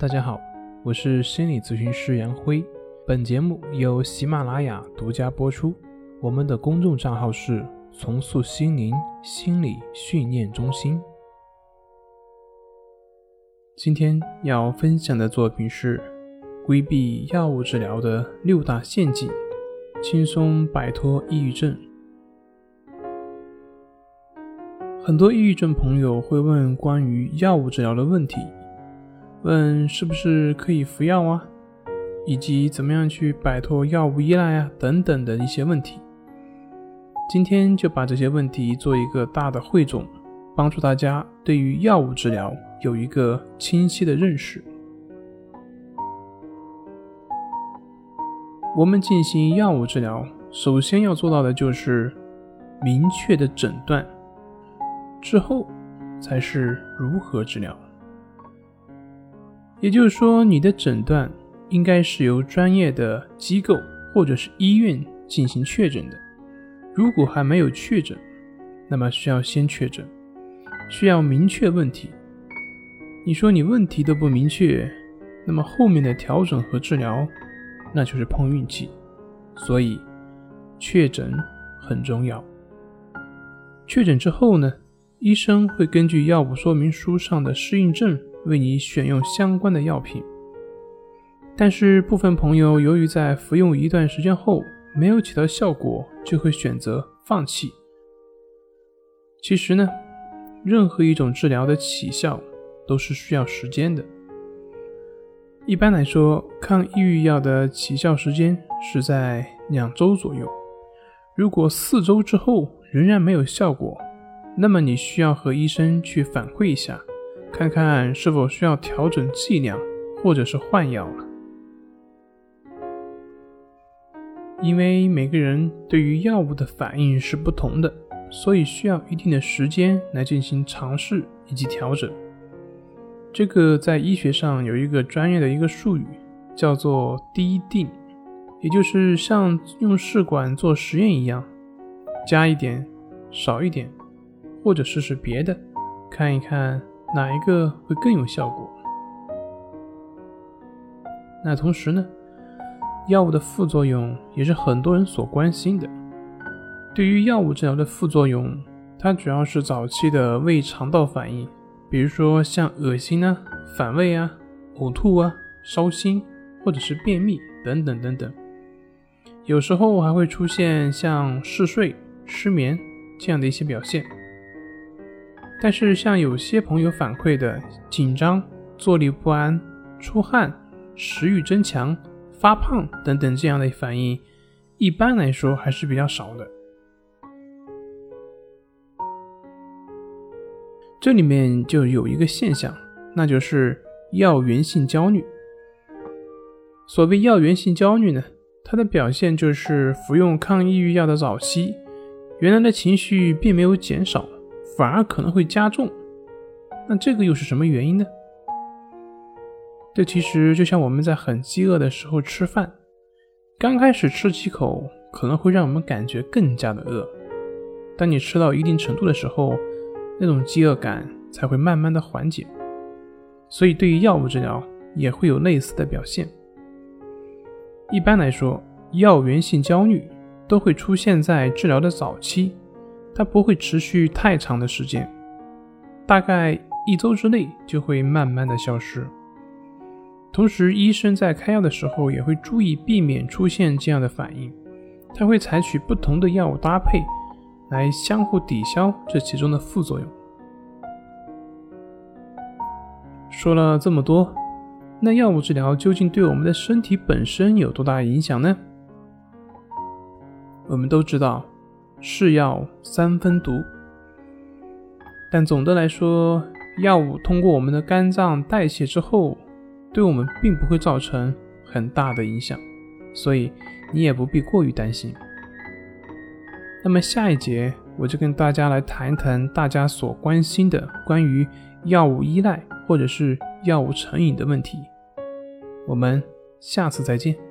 大家好，我是心理咨询师杨辉。本节目由喜马拉雅独家播出。我们的公众账号是“重塑心灵心理训练中心”。今天要分享的作品是规避药物治疗的六大陷阱，轻松摆脱抑郁症。很多抑郁症朋友会问关于药物治疗的问题，问是不是可以服药啊，以及怎么样去摆脱药物依赖啊等等的一些问题。今天就把这些问题做一个大的汇总，帮助大家对于药物治疗有一个清晰的认识。我们进行药物治疗，首先要做到的就是明确的诊断。之后才是如何治疗，也就是说，你的诊断应该是由专业的机构或者是医院进行确诊的。如果还没有确诊，那么需要先确诊，需要明确问题。你说你问题都不明确，那么后面的调整和治疗，那就是碰运气。所以，确诊很重要。确诊之后呢？医生会根据药物说明书上的适应症为你选用相关的药品，但是部分朋友由于在服用一段时间后没有起到效果，就会选择放弃。其实呢，任何一种治疗的起效都是需要时间的。一般来说，抗抑郁药的起效时间是在两周左右。如果四周之后仍然没有效果，那么你需要和医生去反馈一下，看看是否需要调整剂量，或者是换药了。因为每个人对于药物的反应是不同的，所以需要一定的时间来进行尝试以及调整。这个在医学上有一个专业的一个术语，叫做滴定，也就是像用试管做实验一样，加一点，少一点。或者试试别的，看一看哪一个会更有效果。那同时呢，药物的副作用也是很多人所关心的。对于药物治疗的副作用，它主要是早期的胃肠道反应，比如说像恶心啊、反胃啊、呕吐啊、烧心或者是便秘等等等等。有时候还会出现像嗜睡、失眠这样的一些表现。但是，像有些朋友反馈的紧张、坐立不安、出汗、食欲增强、发胖等等这样的反应，一般来说还是比较少的。这里面就有一个现象，那就是药源性焦虑。所谓药源性焦虑呢，它的表现就是服用抗抑郁药的早期，原来的情绪并没有减少。反而可能会加重，那这个又是什么原因呢？这其实就像我们在很饥饿的时候吃饭，刚开始吃几口可能会让我们感觉更加的饿，当你吃到一定程度的时候，那种饥饿感才会慢慢的缓解。所以对于药物治疗也会有类似的表现。一般来说，药源性焦虑都会出现在治疗的早期。它不会持续太长的时间，大概一周之内就会慢慢的消失。同时，医生在开药的时候也会注意避免出现这样的反应，他会采取不同的药物搭配来相互抵消这其中的副作用。说了这么多，那药物治疗究竟对我们的身体本身有多大影响呢？我们都知道。是药三分毒，但总的来说，药物通过我们的肝脏代谢之后，对我们并不会造成很大的影响，所以你也不必过于担心。那么下一节我就跟大家来谈一谈大家所关心的关于药物依赖或者是药物成瘾的问题。我们下次再见。